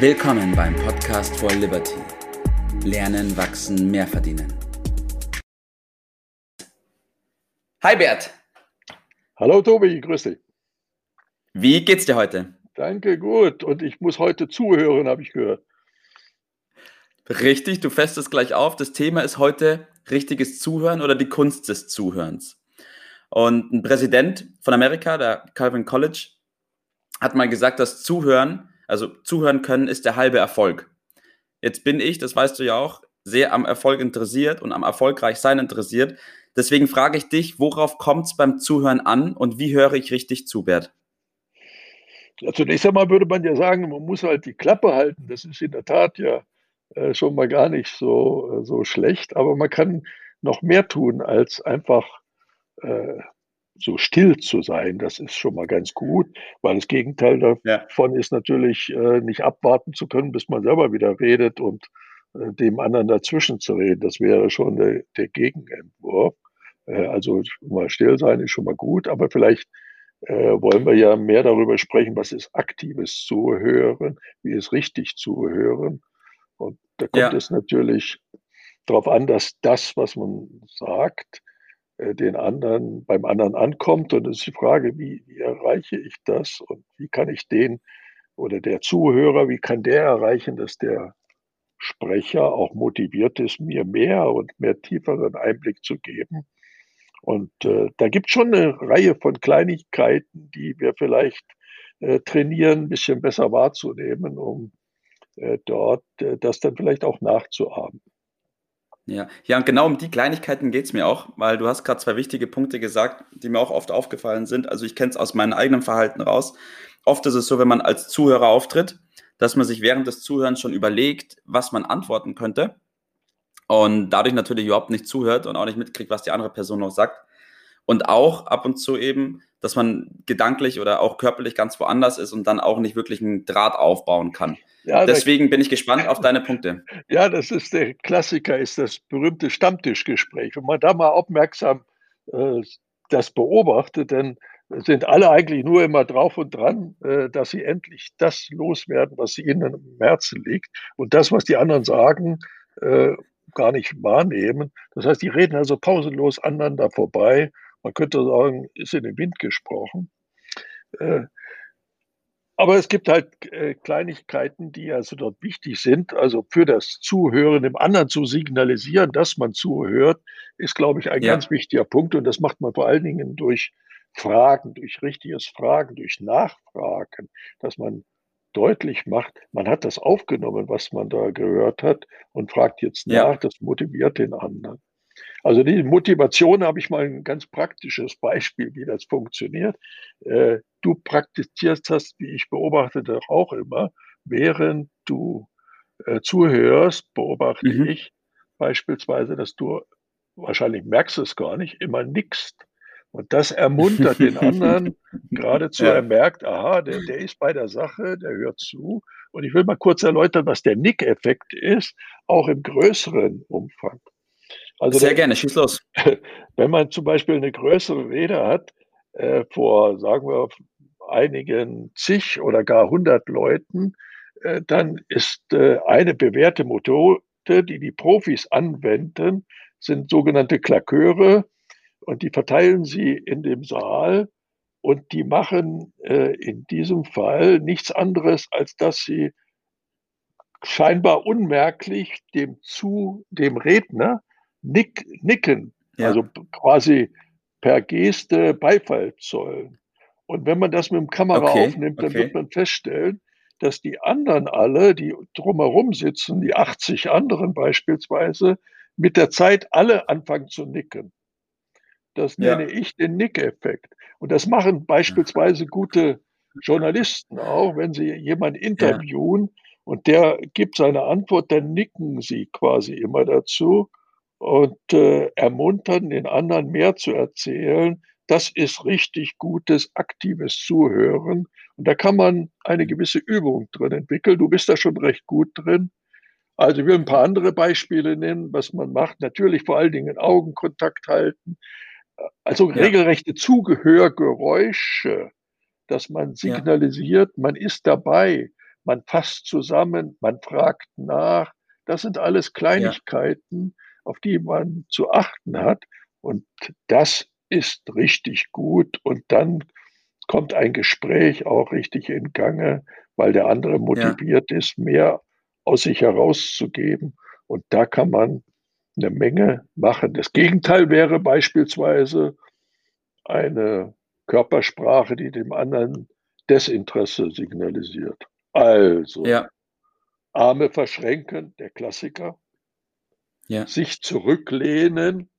Willkommen beim Podcast for Liberty. Lernen, wachsen, mehr verdienen. Hi Bert. Hallo Tobi, grüß dich. Wie geht's dir heute? Danke, gut. Und ich muss heute zuhören, habe ich gehört. Richtig, du festest gleich auf. Das Thema ist heute richtiges Zuhören oder die Kunst des Zuhörens. Und ein Präsident von Amerika, der Calvin College, hat mal gesagt, dass Zuhören, also zuhören können, ist der halbe Erfolg. Jetzt bin ich, das weißt du ja auch, sehr am Erfolg interessiert und am erfolgreich sein interessiert. Deswegen frage ich dich, worauf kommt es beim Zuhören an und wie höre ich richtig zu, Bert? Ja, zunächst einmal würde man ja sagen, man muss halt die Klappe halten. Das ist in der Tat ja äh, schon mal gar nicht so, äh, so schlecht, aber man kann noch mehr tun, als einfach äh, so still zu sein. Das ist schon mal ganz gut, weil das Gegenteil davon ja. ist natürlich äh, nicht abwarten zu können, bis man selber wieder redet und äh, dem anderen dazwischen zu reden. Das wäre schon der, der Gegenentwurf. Äh, also mal still sein ist schon mal gut, aber vielleicht wollen wir ja mehr darüber sprechen, was ist aktives Zuhören, wie ist richtig Zuhören und da kommt ja. es natürlich darauf an, dass das, was man sagt, den anderen, beim anderen ankommt. Und es ist die Frage, wie, wie erreiche ich das und wie kann ich den oder der Zuhörer, wie kann der erreichen, dass der Sprecher auch motiviert ist, mir mehr und mehr tieferen Einblick zu geben. Und äh, da gibt es schon eine Reihe von Kleinigkeiten, die wir vielleicht äh, trainieren, ein bisschen besser wahrzunehmen, um äh, dort äh, das dann vielleicht auch nachzuahmen. Ja, ja, und genau um die Kleinigkeiten geht es mir auch, weil du hast gerade zwei wichtige Punkte gesagt, die mir auch oft aufgefallen sind. Also ich kenne es aus meinem eigenen Verhalten raus. Oft ist es so, wenn man als Zuhörer auftritt, dass man sich während des Zuhörens schon überlegt, was man antworten könnte und dadurch natürlich überhaupt nicht zuhört und auch nicht mitkriegt, was die andere Person noch sagt. Und auch ab und zu eben, dass man gedanklich oder auch körperlich ganz woanders ist und dann auch nicht wirklich einen Draht aufbauen kann. Ja, Deswegen bin ich gespannt auf deine Punkte. Ja, das ist der Klassiker, ist das berühmte Stammtischgespräch. Wenn man da mal aufmerksam äh, das beobachtet, dann sind alle eigentlich nur immer drauf und dran, äh, dass sie endlich das loswerden, was ihnen im Herzen liegt und das, was die anderen sagen, äh, gar nicht wahrnehmen. Das heißt, die reden also pausenlos aneinander vorbei. Man könnte sagen, ist in den Wind gesprochen. Äh, aber es gibt halt äh, Kleinigkeiten, die also dort wichtig sind. Also für das Zuhören, dem anderen zu signalisieren, dass man zuhört, ist, glaube ich, ein ja. ganz wichtiger Punkt. Und das macht man vor allen Dingen durch Fragen, durch richtiges Fragen, durch Nachfragen, dass man deutlich macht, man hat das aufgenommen, was man da gehört hat und fragt jetzt nach, ja. das motiviert den anderen. Also die Motivation habe ich mal ein ganz praktisches Beispiel, wie das funktioniert. Äh, du praktizierst das, wie ich beobachtete, auch immer. Während du äh, zuhörst, beobachte mhm. ich beispielsweise, dass du wahrscheinlich merkst es gar nicht, immer nickst. Und das ermuntert den anderen geradezu. Ja. Er merkt, aha, der, der ist bei der Sache, der hört zu. Und ich will mal kurz erläutern, was der Nick-Effekt ist, auch im größeren Umfang. Also Sehr der, gerne, schieß los. Wenn man zum Beispiel eine größere Rede hat, äh, vor, sagen wir, einigen zig oder gar hundert Leuten, äh, dann ist äh, eine bewährte Methode, die die Profis anwenden, sind sogenannte Klaköre und die verteilen sie in dem Saal und die machen äh, in diesem Fall nichts anderes, als dass sie scheinbar unmerklich dem zu dem Redner nick, nicken, ja. also quasi per Geste Beifall zollen. Und wenn man das mit dem Kamera okay, aufnimmt, dann okay. wird man feststellen, dass die anderen alle, die drumherum sitzen, die 80 anderen beispielsweise, mit der Zeit alle anfangen zu nicken. Das ja. nenne ich den Nick-Effekt. Und das machen beispielsweise gute Journalisten auch, wenn sie jemanden interviewen ja. und der gibt seine Antwort, dann nicken sie quasi immer dazu und äh, ermuntern den anderen mehr zu erzählen. Das ist richtig gutes, aktives Zuhören. Und da kann man eine gewisse Übung drin entwickeln. Du bist da schon recht gut drin. Also ich will ein paar andere Beispiele nennen, was man macht. Natürlich vor allen Dingen Augenkontakt halten. Also ja. regelrechte Zugehörgeräusche, dass man signalisiert, ja. man ist dabei, man fasst zusammen, man fragt nach. Das sind alles Kleinigkeiten, ja. Auf die man zu achten hat. Und das ist richtig gut. Und dann kommt ein Gespräch auch richtig in Gange, weil der andere motiviert ja. ist, mehr aus sich herauszugeben. Und da kann man eine Menge machen. Das Gegenteil wäre beispielsweise eine Körpersprache, die dem anderen Desinteresse signalisiert. Also, ja. Arme verschränken, der Klassiker. Ja. Sich zurücklehnen,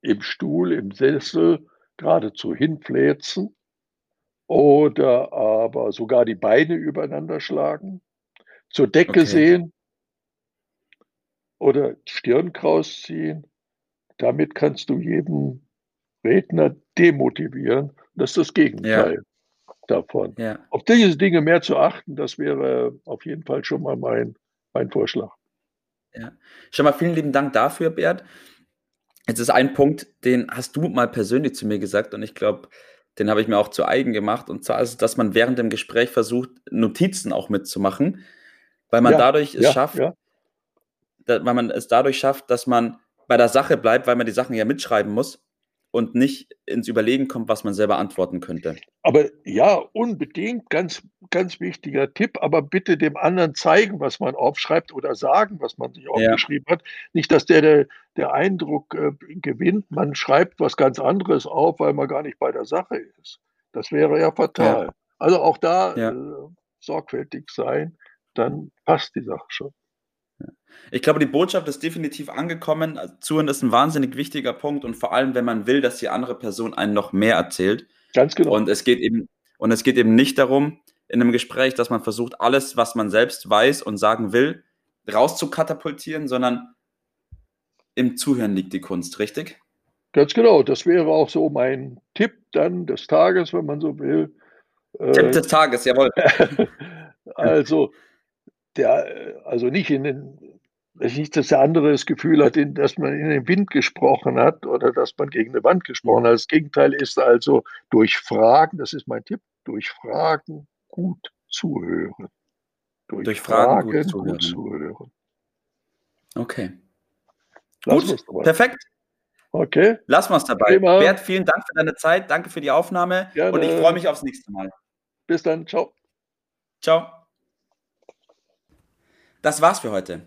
im Stuhl, im Sessel, geradezu hinfläzen. Oder aber sogar die Beine übereinander schlagen, zur Decke okay. sehen oder Stirn kraus ziehen. Damit kannst du jeden Redner demotivieren. Das ist das Gegenteil ja. davon. Ja. Auf diese Dinge mehr zu achten, das wäre auf jeden Fall schon mal mein, mein Vorschlag. Ja. Schon mal vielen lieben Dank dafür, Bert. Jetzt ist ein Punkt, den hast du mal persönlich zu mir gesagt und ich glaube, den habe ich mir auch zu eigen gemacht. Und zwar also, dass man während dem Gespräch versucht, Notizen auch mitzumachen, weil man ja, dadurch es ja, schafft, ja. weil man es dadurch schafft, dass man bei der Sache bleibt, weil man die Sachen ja mitschreiben muss und nicht ins Überlegen kommt, was man selber antworten könnte. Aber ja, unbedingt, ganz, ganz wichtiger Tipp, aber bitte dem anderen zeigen, was man aufschreibt oder sagen, was man sich aufgeschrieben ja. hat. Nicht, dass der, der, der Eindruck äh, gewinnt, man schreibt was ganz anderes auf, weil man gar nicht bei der Sache ist. Das wäre ja fatal. Ja. Also auch da ja. äh, sorgfältig sein, dann passt die Sache schon. Ich glaube, die Botschaft ist definitiv angekommen. Zuhören ist ein wahnsinnig wichtiger Punkt und vor allem, wenn man will, dass die andere Person einen noch mehr erzählt. Ganz genau. Und es geht eben, und es geht eben nicht darum, in einem Gespräch, dass man versucht, alles, was man selbst weiß und sagen will, rauszukatapultieren, sondern im Zuhören liegt die Kunst, richtig? Ganz genau. Das wäre auch so mein Tipp dann des Tages, wenn man so will. Tipp äh, des Tages, jawohl. also, der, also nicht in den, nicht, dass der andere das Gefühl hat, dass man in den Wind gesprochen hat oder dass man gegen eine Wand gesprochen hat. Das Gegenteil ist also durch Fragen, das ist mein Tipp, durch Fragen gut zuhören. Durch, durch Fragen, Fragen, gut, zuhören. gut zuhören. Okay. Lass gut, perfekt. Okay. Wir es dabei. Thema. Bert, vielen Dank für deine Zeit, danke für die Aufnahme Gerne. und ich freue mich aufs nächste Mal. Bis dann, ciao. Ciao. Das war's für heute.